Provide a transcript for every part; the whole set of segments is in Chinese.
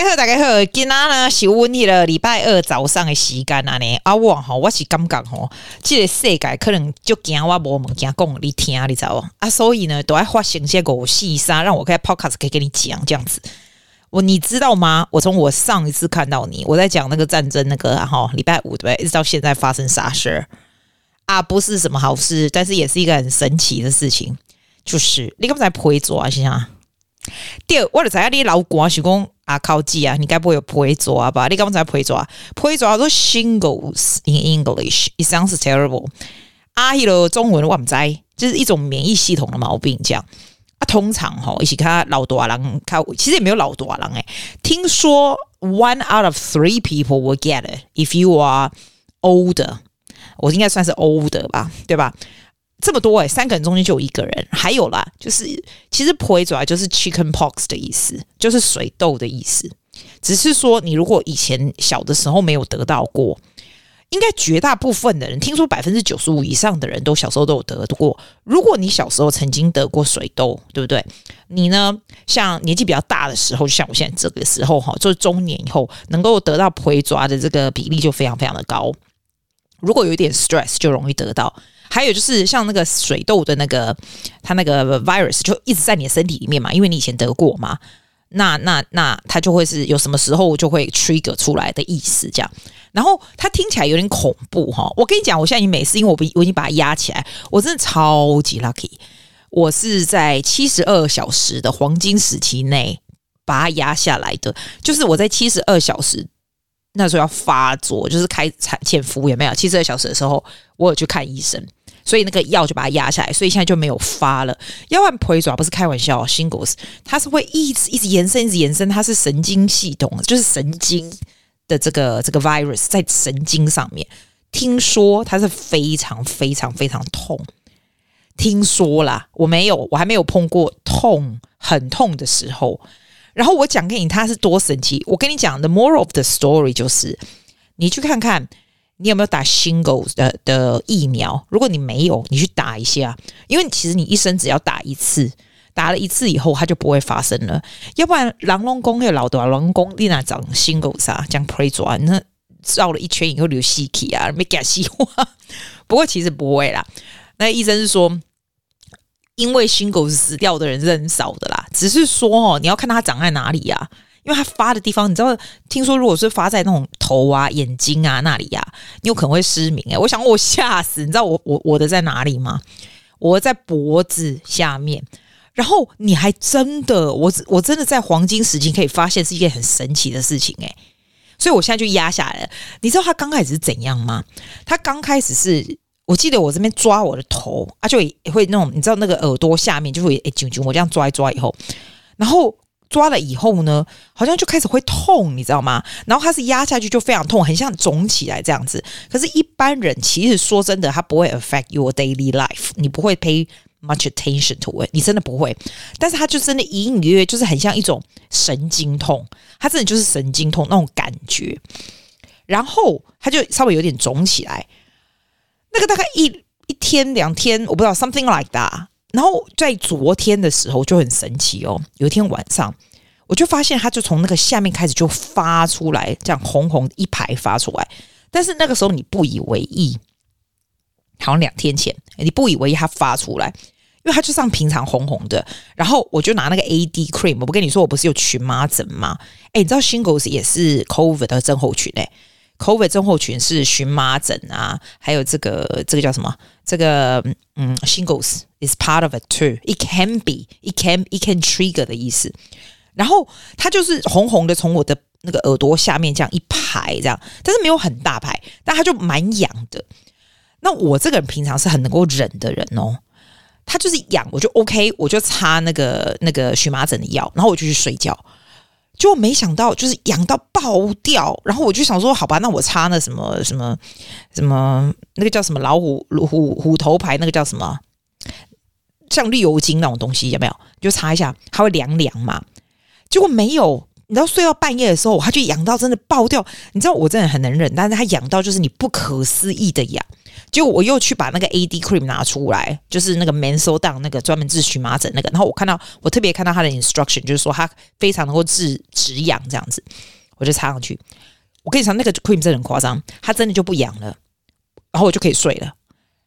大家好，大家好，今仔呢是阮迄个礼拜二早上的时间啊呢，啊我吼我是感觉吼，这个世界可能就惊我无物件讲你听，你知道啊，所以呢都爱发生些狗戏啥，让我开 podcast 可以跟你讲这样子。我你知道吗？我从我上一次看到你，我在讲那个战争那个哈，礼拜五对不对？一直到现在发生啥事啊？不是什么好事，但是也是一个很神奇的事情，就是你刚才不会做啊，先生。第二，我就知影你老公是讲。啊，靠记啊！你该不会有陪抓吧？你刚才陪抓，陪抓都 shingles in English，it sounds terrible。啊，迄个中文我唔知，就是一种免疫系统的毛病，这样啊。通常吼，一起看老多人，看其实也没有老多人诶。听说 one out of three people will get it if you are older，我应该算是 older 吧，对吧？这么多诶，三个人中间就有一个人。还有啦，就是其实婆主要就是 chicken pox 的意思，就是水痘的意思。只是说你如果以前小的时候没有得到过，应该绝大部分的人，听说百分之九十五以上的人都小时候都有得过。如果你小时候曾经得过水痘，对不对？你呢，像年纪比较大的时候，就像我现在这个时候哈，就是中年以后能够得到婆抓的这个比例就非常非常的高。如果有一点 stress，就容易得到。还有就是像那个水痘的那个，它那个 virus 就一直在你的身体里面嘛，因为你以前得过嘛，那那那它就会是有什么时候就会 trigger 出来的意思这样。然后它听起来有点恐怖哈，我跟你讲，我现在已经没事，因为我我已经把它压起来，我真的超级 lucky，我是在七十二小时的黄金时期内把它压下来的，就是我在七十二小时。那时候要发作，就是开产前服务也没有七十二小时的时候，我有去看医生，所以那个药就把它压下来，所以现在就没有发了。要不然腿爪不是开玩笑，Shingles 它是会一直一直延伸，一直延伸，它是神经系统，就是神经的这个这个 virus 在神经上面。听说它是非常非常非常痛，听说啦，我没有，我还没有碰过痛很痛的时候。然后我讲给你，它是多神奇。我跟你讲，the moral of the story 就是，你去看看你有没有打 shingles 的的疫苗。如果你没有，你去打一下，因为其实你一生只要打一次，打了一次以后，它就不会发生了。要不然，狼龙宫有老多狼宫，你那长 shingles 啊，讲 pray 转，那绕了一圈以后流细气啊，没敢西话。不过其实不会啦，那医生是说。因为 shingles 死掉的人是很少的啦，只是说哦，你要看它长在哪里呀、啊？因为它发的地方，你知道，听说如果是发在那种头啊、眼睛啊那里呀、啊，你有可能会失明诶、我想我吓死，你知道我我我的在哪里吗？我在脖子下面，然后你还真的，我我真的在黄金时期可以发现是一件很神奇的事情诶、所以我现在就压下来了。你知道它刚开始是怎样吗？它刚开始是。我记得我这边抓我的头啊，就也会那种，你知道那个耳朵下面就会诶啾啾，我这样抓一抓以后，然后抓了以后呢，好像就开始会痛，你知道吗？然后它是压下去就非常痛，很像肿起来这样子。可是，一般人其实说真的，它不会 affect your daily life，你不会 pay much attention to it，你真的不会。但是它就真的隐隐约约就是很像一种神经痛，它真的就是神经痛那种感觉。然后它就稍微有点肿起来。那个大概一一天两天，我不知道 something like that。然后在昨天的时候就很神奇哦，有一天晚上我就发现它就从那个下面开始就发出来，这样红红一排发出来。但是那个时候你不以为意，好像两天前你不以为意它发出来，因为它就像平常红红的。然后我就拿那个 AD cream，我不跟你说我不是有荨麻疹吗？哎，你知道 Shingles 也是 COVID 的症候群哎。COVID 症候群是荨麻疹啊，还有这个这个叫什么？这个嗯，Shingles is part of it too. It can be, it can, it can trigger 的意思。然后它就是红红的，从我的那个耳朵下面这样一排这样，但是没有很大排，但它就蛮痒的。那我这个人平常是很能够忍的人哦，它就是痒，我就 OK，我就擦那个那个荨麻疹的药，然后我就去睡觉。就没想到，就是痒到爆掉，然后我就想说，好吧，那我擦那什么什么什么，那个叫什么老虎虎虎头牌，那个叫什么，像绿油精那种东西有没有？就擦一下，它会凉凉嘛。结果没有，你知道睡到半夜的时候，它就痒到真的爆掉。你知道我真的很能忍，但是它痒到就是你不可思议的痒。结果我又去把那个 AD cream 拿出来，就是那个 mensoul down 那个专门治荨麻疹那个。然后我看到我特别看到它的 instruction，就是说它非常能够治止痒这样子，我就擦上去。我跟你讲，那个 cream 真的很夸张，它真的就不痒了，然后我就可以睡了。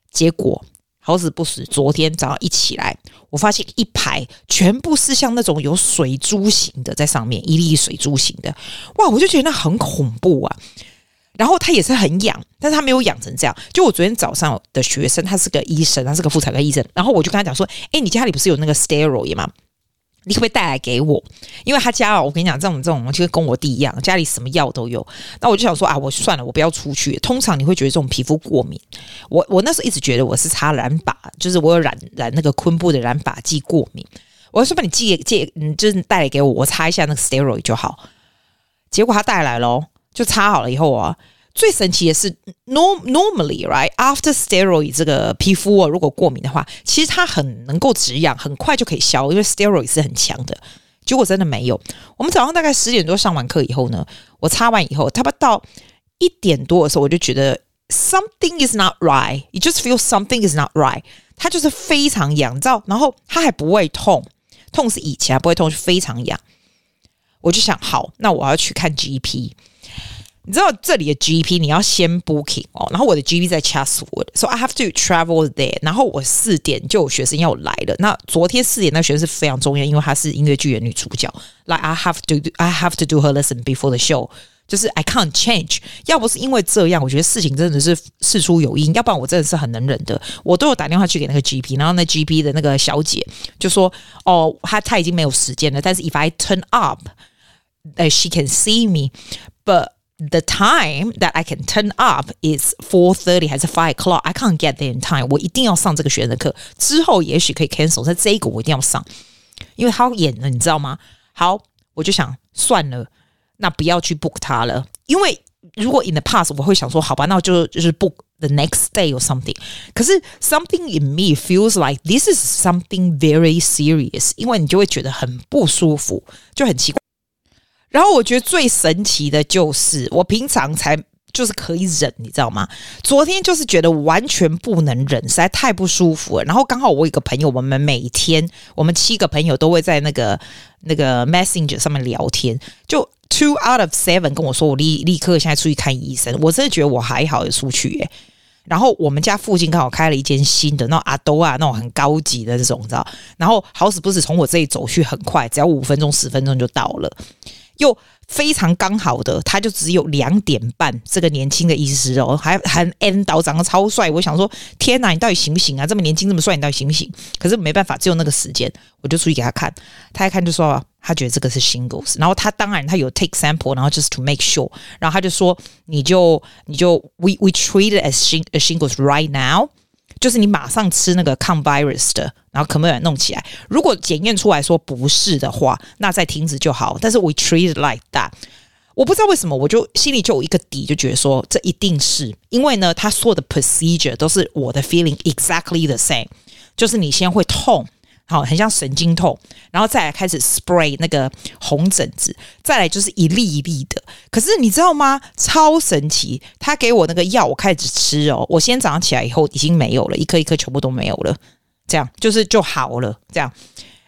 结果。好死不死，昨天早上一起来，我发现一排全部是像那种有水珠型的在上面，一粒水珠型的，哇！我就觉得那很恐怖啊。然后他也是很痒，但是他没有痒成这样。就我昨天早上的学生，他是个医生，他是个妇产科医生，然后我就跟他讲说：“哎，你家里不是有那个 steroid 吗？”你可不可以带来给我？因为他家哦，我跟你讲，这种这种就跟我弟一样，家里什么药都有。那我就想说啊，我算了，我不要出去。通常你会觉得这种皮肤过敏，我我那时候一直觉得我是擦染发，就是我有染染那个昆布的染发剂过敏。我说把你借借，嗯，就是带来给我，我擦一下那个 steroid 就好。结果他带来了，就擦好了以后啊。最神奇的是，norm normally right after steroid 这个皮肤哦，如果过敏的话，其实它很能够止痒，很快就可以消，因为 steroid 是很强的。结果真的没有。我们早上大概十点多上完课以后呢，我擦完以后，差不多到一点多的时候，我就觉得 something is not right。You just feel something is not right。它就是非常痒，你知道？然后它还不会痛，痛是以前不会痛，是非常痒。我就想，好，那我要去看 GP。你知道这里的 GP 你要先 booking 哦，然后我的 GP 在 Chatswood，so I have to travel there。然后我四点就有学生要来了。那昨天四点那学生是非常重要，因为她是音乐剧的女主角。Like I have to do, I have to do her lesson before the show，就是 I can't change。要不是因为这样，我觉得事情真的是事出有因。要不然我真的是很能忍的。我都有打电话去给那个 GP，然后那 GP 的那个小姐就说：“哦，她她已经没有时间了。但是 if I turn up，呃，she can see me，but。” The time that I can turn up is four thirty 还是 five o'clock? I can't get there in time. 我一定要上这个学生的课，之后也许可以 cancel，但这个我一定要上，因为他要演了，你知道吗？好，我就想算了，那不要去 book 他了，因为如果 in the past 我会想说，好吧，那我就就是 book the next day or something。可是 something in me feels like this is something very serious，因为你就会觉得很不舒服，就很奇怪。 然后我觉得最神奇的就是，我平常才就是可以忍，你知道吗？昨天就是觉得完全不能忍，实在太不舒服了。然后刚好我有个朋友，我们每天我们七个朋友都会在那个那个 Messenger 上面聊天，就 two out of seven 跟我说，我立立刻现在出去看医生。我真的觉得我还好，有出去耶。然后我们家附近刚好开了一间新的，那种阿兜啊，那种很高级的那种，你知道？然后好死不死从我这里走去很快，只要五分钟十分钟就到了。又非常刚好的，他就只有两点半。这个年轻的医师哦，还还 N 导长得超帅。我想说，天哪，你到底行不行啊？这么年轻，这么帅，你到底行不行？可是没办法，只有那个时间，我就出去给他看。他一看就说，他觉得这个是 shingles。然后他当然他有 take sample，然后 just to make sure。然后他就说，你就你就 we we treat it as shingles right now。就是你马上吃那个抗 virus 的，然后可不可以弄起来？如果检验出来说不是的话，那再停止就好。但是 we treat it like that，我不知道为什么，我就心里就有一个底，就觉得说这一定是因为呢，他所有的 procedure 都是我的 feeling exactly the same，就是你先会痛。好，很像神经痛，然后再来开始 spray 那个红疹子，再来就是一粒一粒的。可是你知道吗？超神奇！他给我那个药，我开始吃哦。我先早上起来以后已经没有了，一颗一颗全部都没有了。这样就是就好了，这样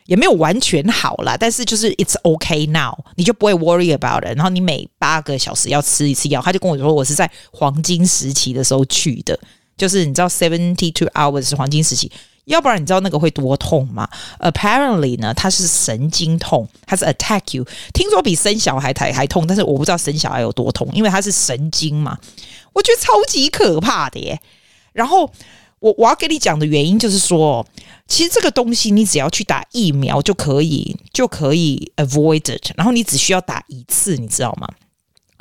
也没有完全好啦，但是就是 it's okay now，你就不会 worry about it。然后你每八个小时要吃一次药，他就跟我说我是在黄金时期的时候去的，就是你知道 seventy two hours 是黄金时期。要不然你知道那个会多痛吗？Apparently 呢，它是神经痛，它是 attack you。听说比生小孩还还痛，但是我不知道生小孩有多痛，因为它是神经嘛。我觉得超级可怕的耶。然后我我要跟你讲的原因就是说，其实这个东西你只要去打疫苗就可以，就可以 avoid it。然后你只需要打一次，你知道吗？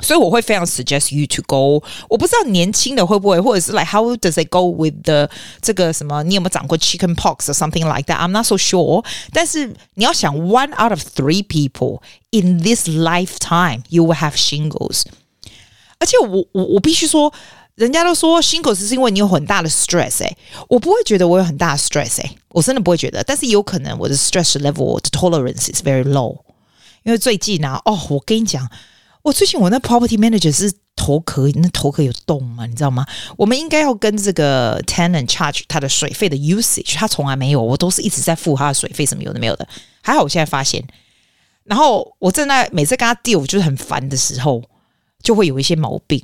所以我会非常 suggest you to go。我不知道年轻的会不会，或者是 like how does it go with the 这个什么？你有没有长过 chicken pox or something like that？I'm not so sure。但是你要想，one out of three people in this lifetime you will have shingles。而且我我我必须说，人家都说 shingles 是因为你有很大的 stress。诶，我不会觉得我有很大的 stress。诶，我真的不会觉得。但是有可能我的 stress level 的 tolerance is very low。 因为最近啊，哦，我跟你讲， 我最近我那 property manager 是头壳，那头壳有洞嘛，你知道吗？我们应该要跟这个 tenant charge 他的水费的 usage，他从来没有，我都是一直在付他的水费，什么有的没有的。还好我现在发现，然后我正在每次跟他 deal 就是很烦的时候，就会有一些毛病。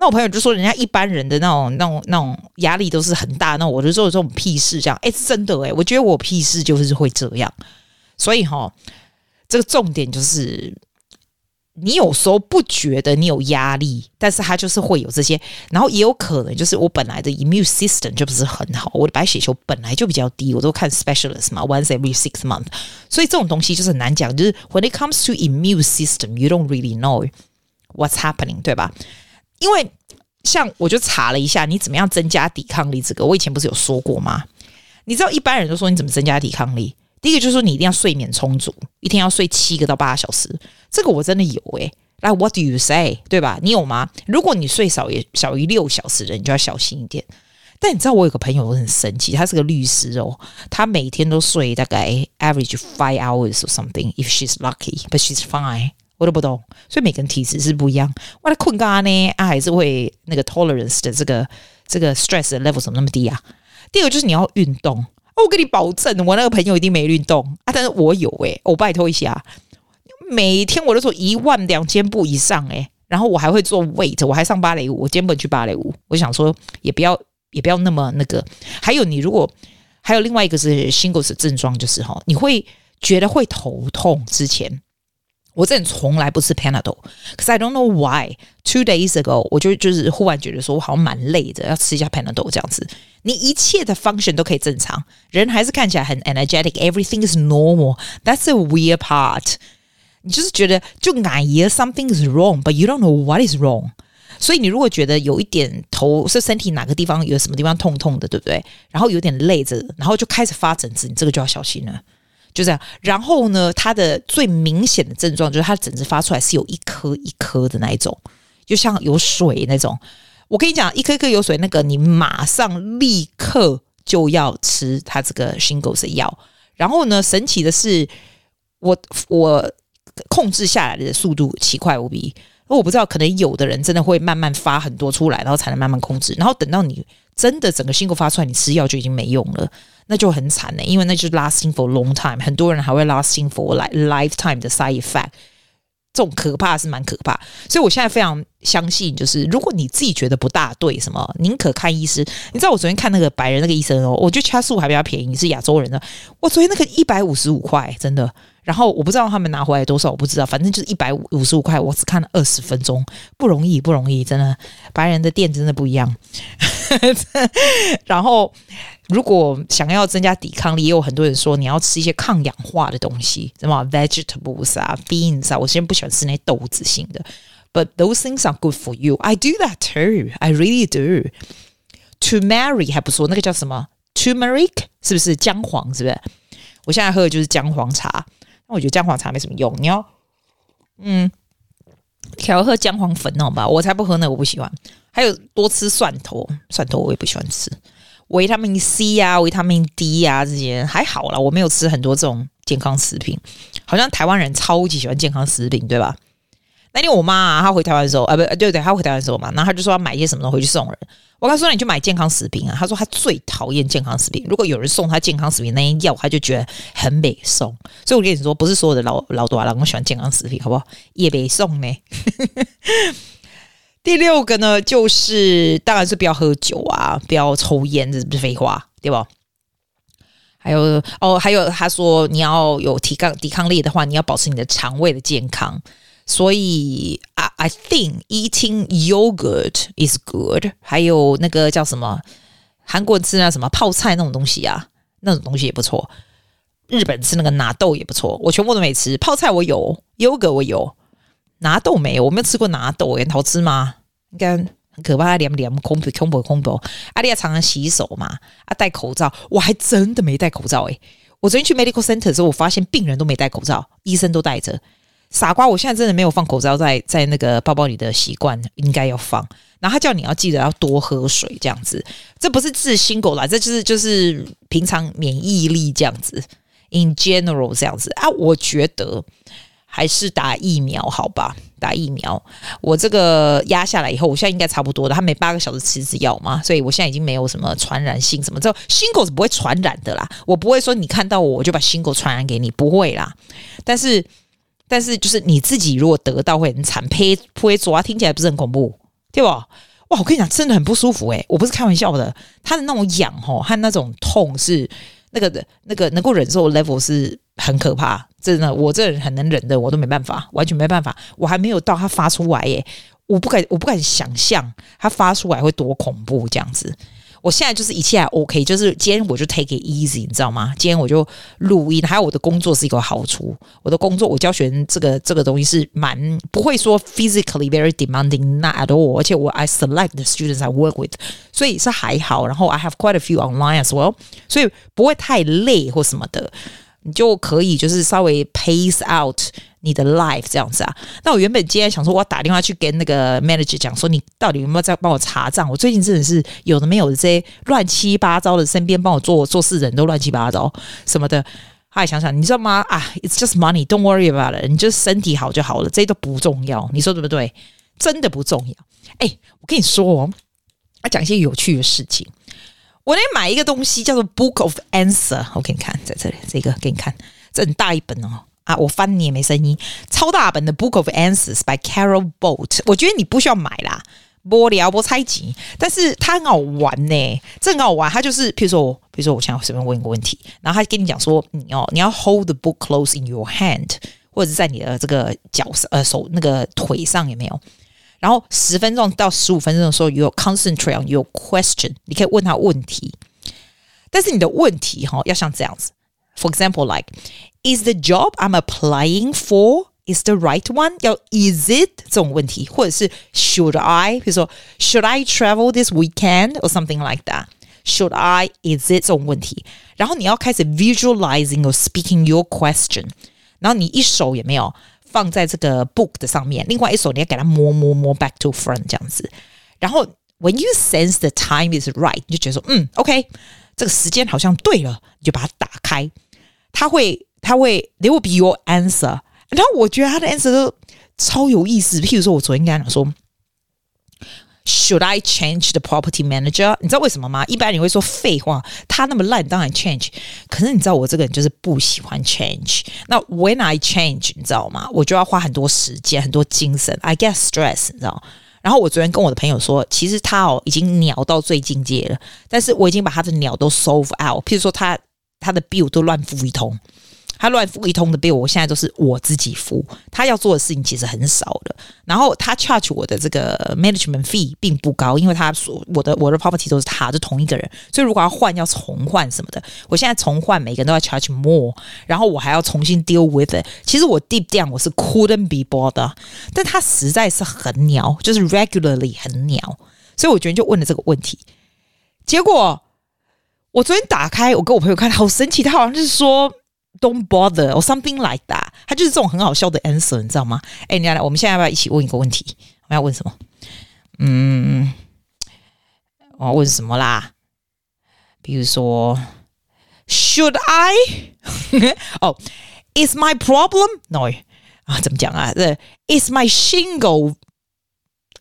那我朋友就说，人家一般人的那种、那种、那种压力都是很大，那我就做这种屁事，这样，哎，真的哎，我觉得我屁事就是会这样，所以哈，这个重点就是，你有时候不觉得你有压力，但是他就是会有这些，然后也有可能就是我本来的 immune system 就不是很好，我的白血球本来就比较低，我都看 specialist 嘛，once every six month，所以这种东西就是很难讲，就是 when it comes to immune system，you don't really know what's happening，对吧？因为像我就查了一下，你怎么样增加抵抗力？这个我以前不是有说过吗？你知道一般人都说你怎么增加抵抗力？第一个就是说你一定要睡眠充足，一天要睡七个到八小时。这个我真的有诶、欸。来，What do you say？对吧？你有吗？如果你睡少也小于六小时的，你就要小心一点。但你知道我有个朋友我很神奇，他是个律师哦，他每天都睡大概 average five hours or something if she's lucky, but she's fine。我都不懂，所以每个人体质是不一样。我的困觉呢，啊，还是会那个 tolerance 的这个这个 stress 的 level 怎么那么低啊？第二个就是你要运动，我跟你保证，我那个朋友一定没运动啊，但是我有诶、我拜托一下，每天我都做一万两千步以上诶、然后我还会做 weight，我还上芭蕾舞，我今天不去芭蕾舞，我想说也不要也不要那么那个。还有你如果还有另外一个是 shingles 症状，就是哈，你会觉得会头痛之前。我这人从来不吃 Panadol，可是 I don't know why two days ago 我就就是忽然觉得说我好像蛮累的，要吃一下 Panadol 这样子。你一切的 function 都可以正常，人还是看起来很 energetic，everything is normal，that's a weird part。你就是觉得就感觉 something is wrong，but you don't know what is wrong。所以你如果觉得有一点头是身体哪个地方有什么地方痛痛的，对不对？然后有点累着，然后就开始发疹子，你这个就要小心了。就这样，然后呢，它的最明显的症状就是它疹子发出来是有一颗一颗的那一种，就像有水那种。我跟你讲，一颗一颗有水那个，你马上立刻就要吃它这个 shingles 的药。然后呢，神奇的是，我我控制下来的速度奇快无比。我不知道，可能有的人真的会慢慢发很多出来，然后才能慢慢控制。然后等到你真的整个 shingles 发出来，你吃药就已经没用了。那就很惨呢，因为那就是 lasting for long time，很多人还会 lasting for like lifetime 的 side effect，这种可怕是蛮可怕。所以我现在非常相信，就是如果你自己觉得不大对，什么宁可看医师。你知道我昨天看那个白人那个医生哦，我觉得掐素还比较便宜，是亚洲人的，我昨天那个一百五十五块，真的。然后我不知道他们拿回来多少，我不知道，反正就是一百五十五块，我只看了二十分钟，不容易，不容易，真的，白人的店真的不一样。然后，如果想要增加抵抗力，也有很多人说你要吃一些抗氧化的东西，什么 vegetables 啊，beans 啊，我现在不喜欢吃那些豆子型的，but those things are good for you. I do that too. I really do. Turmeric 还不错，那个叫什么 turmeric 是不是姜黄？是不是？我现在喝的就是姜黄茶。那我觉得姜黄茶没什么用，你要嗯，调喝姜黄粉那种吧，我才不喝那个，我不喜欢。还有多吃蒜头，蒜头我也不喜欢吃。维他命 C 啊，维他命 D 啊，这些还好啦，我没有吃很多这种健康食品。好像台湾人超级喜欢健康食品，对吧？那天我妈啊，她回台湾的时候啊，不对对，她回台湾的时候嘛，然后她就说要买一些什么东西回去送人。我跟她说，你去买健康食品啊。她说她最讨厌健康食品，如果有人送她健康食品那些药，她就觉得很美送。所以我跟你说，不是所有的老老多老公喜欢健康食品，好不好？也没送呢。第六个呢，就是当然是不要喝酒啊，不要抽烟，这不是废话，对吧？还有哦，还有他说你要有抵抗抵抗力的话，你要保持你的肠胃的健康。所以，I I think eating yogurt is good。还有那个叫什么，韩国吃那什么泡菜那种东西啊，那种东西也不错。日本吃那个纳豆也不错，我全部都没吃。泡菜我有，yogurt 我有，拿豆没有，我没有吃过拿豆，很好吃吗？应该很可怕，黏黏空不空不空不。阿丽亚常常洗手嘛，啊戴口罩，我还真的没戴口罩诶、我昨天去 medical center 的时候，我发现病人都没戴口罩，医生都戴着。傻瓜！我现在真的没有放口罩在在那个包包里的习惯，应该要放。然后他叫你要记得要多喝水，这样子。这不是治心狗啦，这就是就是平常免疫力这样子。In general，这样子啊，我觉得还是打疫苗好吧？打疫苗，我这个压下来以后，我现在应该差不多的。他每八个小时吃一次药嘛，所以我现在已经没有什么传染性什么。这 Shingles 是不会传染的啦，我不会说你看到我我就把新狗传染给你，不会啦。但是，但是就是你自己如果得到会很惨，呸呸，左啊，听起来不是很恐怖，对吧？哇，我跟你讲，真的很不舒服诶、我不是开玩笑的，他的那种痒吼和那种痛是那个的，那个能够忍受 level 是很可怕。真的，我这人很能忍的，我都没办法，完全没办法。我还没有到他发出来耶，我不敢，我不敢想象他发出来会多恐怖这样子。我现在就是一切还 OK，就是今天我就 take it easy，你知道吗？今天我就录音，还有我的工作是一个好处。我的工作，我教学生这个这个东西是蛮不会说 physically very demanding，not at all。而且我 I select the students I work with，所以是还好。然后 I have quite a few online as well，所以不会太累或什么的。你就可以就是稍微 pace out 你的 life 这样子啊。那我原本今天想说，我要打电话去跟那个 manager 讲说，你到底有没有在帮我查账？我最近真的是有的没有的这些乱七八糟的，身边帮我做做事人都乱七八糟什么的。后来想想，你知道吗？啊，it's just money，don't worry about it。你就身体好就好了，这些都不重要。你说对不对？真的不重要。哎，我跟你说哦，要讲一些有趣的事情。我那买一个东西叫做 Book of Answer，我给你看，在这里，这个给你看，这很大一本哦我翻你也没声音，超大本的 Book of Answers by Carol Bolt。我觉得你不需要买啦，不聊不猜忌，但是它很好玩呢，这很好玩。它就是，譬如说我，比如说，我想要随便问一个问题，然后他跟你讲说，你哦，你要 hold the book close in your hand，或者是在你的这个脚，呃，手那个腿上有没有？然后十分钟到十五分钟的时候，you concentrate on your question，你可以问他问题，但是你的问题哈要像这样子 ，for example，like is the job I'm applying for is the right one？要 is it 这种问题，或者是 should I？比如说 should I travel this weekend or something like that？Should I is it 这种问题，然后你要开始 visualizing or speaking your question，然后你一手也没有。放在这个 book 的上面，另外一手你要给它摸摸摸 back to front 这样子，然后 when you sense the time is right，你就觉得说嗯，OK，这个时间好像对了，你就把它打开， 它会它会 there will be your answer，然后我觉得它的 answer 都超有意思，譬如说我昨天跟他讲说。Should I change the property manager？你知道为什么吗？一般你会说废话，他那么烂，当然 change。可是你知道我这个人就是不喜欢 change。那 when I change，你知道吗？我就要花很多时间、很多精神，I get stress，你知道。然后我昨天跟我的朋友说，其实他哦已经鸟到最境界了，但是我已经把他的鸟都 solve out。譬如说他他的 bill 都乱付一通。他乱付一通的 bill，我现在都是我自己付。他要做的事情其实很少的，然后他 charge 我的这个 management fee 并不高，因为他说我的我的 property 都是他，就同一个人，所以如果要换要重换什么的，我现在重换每个人都要 charge more，然后我还要重新 deal with it。其实我 deep down 我是 couldn't be bothered，但他实在是很鸟，就是 regularly 很鸟，所以我昨天就问了这个问题，结果我昨天打开，我跟我朋友看，好神奇，他好像是说。Don't bother or something like that，他就是这种很好笑的 answer，你知道吗？哎，你来，我们现在要不要一起问一个问题？我们要问什么？嗯，我要问什么啦？比如说，Should I？哦、，Is my problem？No 啊，怎么讲啊？这 Is my shingle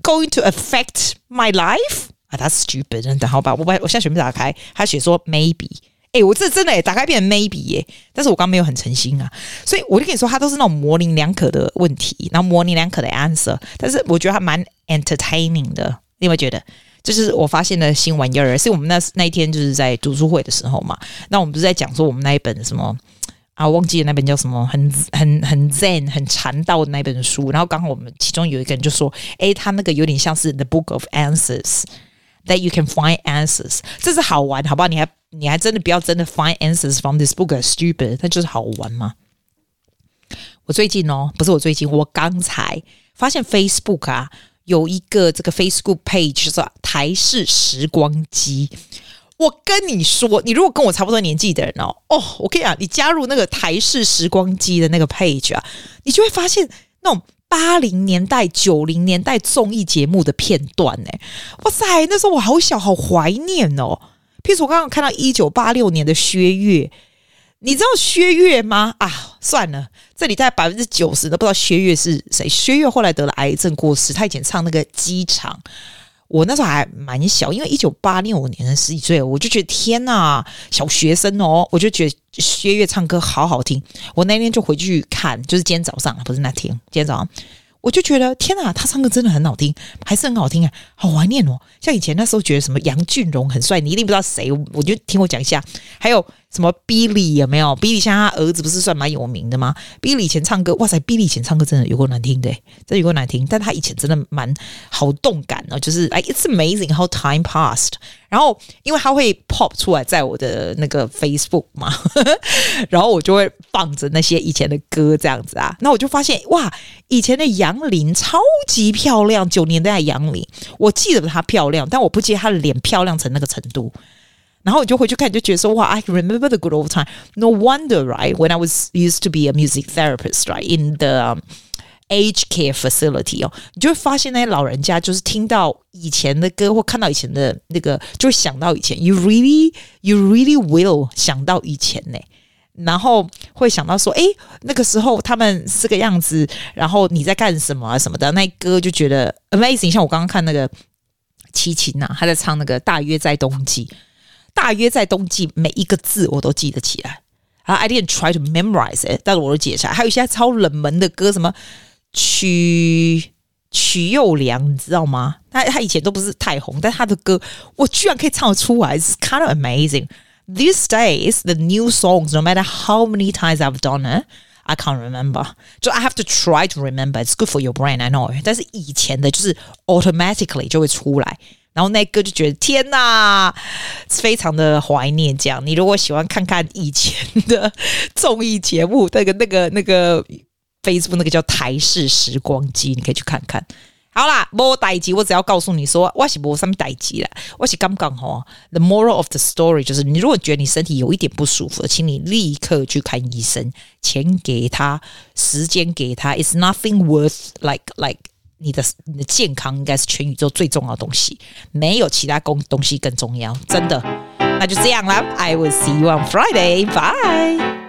going to affect my life？啊，他 stupid，真的好吧？我把我现在全部打开，他写说 maybe。哎、我这真的哎，打开变成 maybe 耶，但是我刚没有很诚心啊，所以我就跟你说，它都是那种模棱两可的问题，然后模棱两可的 answer，但是我觉得他蛮 entertaining 的。你有没有觉得？就是我发现的新玩意儿，是我们那那一天就是在读书会的时候嘛，那我们不是在讲说我们那一本什么啊，忘记了那本叫什么，很很很 zen 很禅道的那本书，然后刚好我们其中有一个人就说，哎，他那个有点像是 The Book of Answers。That you can find answers，这是好玩，好不好？你还你还真的不要真的 find answers from this book，stupid，那就是好玩吗？我最近哦，不是我最近，我刚才发现 Facebook 啊有一个这个 Facebook page 是台式时光机。我跟你说，你如果跟我差不多年纪的人哦，哦，我跟你讲，你加入那个台式时光机的那个 page 啊，你就会发现那种。八零年代、九零年代综艺节目的片段，呢？哇塞，那时候我好小，好怀念哦。譬如，我刚刚看到一九八六年的薛岳，你知道薛岳吗？啊，算了，这里大概百分之九十都不知道薛岳是谁。薛岳后来得了癌症过世，他以前唱那个《机场》。我那时候还蛮小，因为一九八六年十几岁，我就觉得天呐，小学生哦，我就觉得薛岳唱歌好好听。我那天就回去看，就是今天早上，不是那天，今天早上。我就觉得天呐，他唱歌真的很好听，还是很好听啊，好怀念哦。像以前那时候觉得什么杨俊荣很帅，你一定不知道谁，我就听我讲一下。还有什么 Billy 有没有？Billy 像他儿子不是算蛮有名的吗？Billy 以前唱歌，哇塞，Billy 以前唱歌真的有够难听的，真的有够难听。但他以前真的蛮好动感哦，就是哎，It's amazing how time passed。然后，因为他会 pop 出来在我的那个 Facebook 嘛，然后我就会放着那些以前的歌这样子啊。那我就发现哇，以前的杨林超级漂亮，九年代的杨林，我记得她漂亮，但我不记得她的脸漂亮成那个程度。然后我就回去看，就觉得说哇，I remember the good old time. No wonder, right? When I was used to be a music therapist, right? In the Age care facility 哦，你就会发现那些老人家就是听到以前的歌或看到以前的那个，就会想到以前。You really, you really will 想到以前呢，然后会想到说，诶，那个时候他们是个样子，然后你在干什么啊什么的。那歌就觉得 amazing。像我刚刚看那个齐秦呐，他在唱那个大约在冬季， 大约在冬季，每一个字我都记得起来啊。I didn't try to memorize it，但是我都记得起来。还有一些超冷门的歌，什么。曲曲又凉，你知道吗？他他以前都不是太红，但他的歌我居然可以唱得出来，It's kind of amazing. These days, the new songs, no matter how many times I've done it, I can't remember. So I have to try to remember. It's good for your brain, I know. 但是以前的就是 automatically 就会出来，然后那哥就觉得天哪，非常的怀念。这样，你如果喜欢看看以前的综艺节目，那个那个那个。Facebook 那个叫台式时光机，你可以去看看。好啦，没代志，我只要告诉你说，我是没什么代志啦。我是刚刚吼，The moral of the story 就是，你如果觉得你身体有一点不舒服，请你立刻去看医生，钱给他，时间给他。It's nothing worth like like 你的你的健康应该是全宇宙最重要的东西，没有其他东东西更重要，真的。那就这样啦，I will see you on Friday. Bye.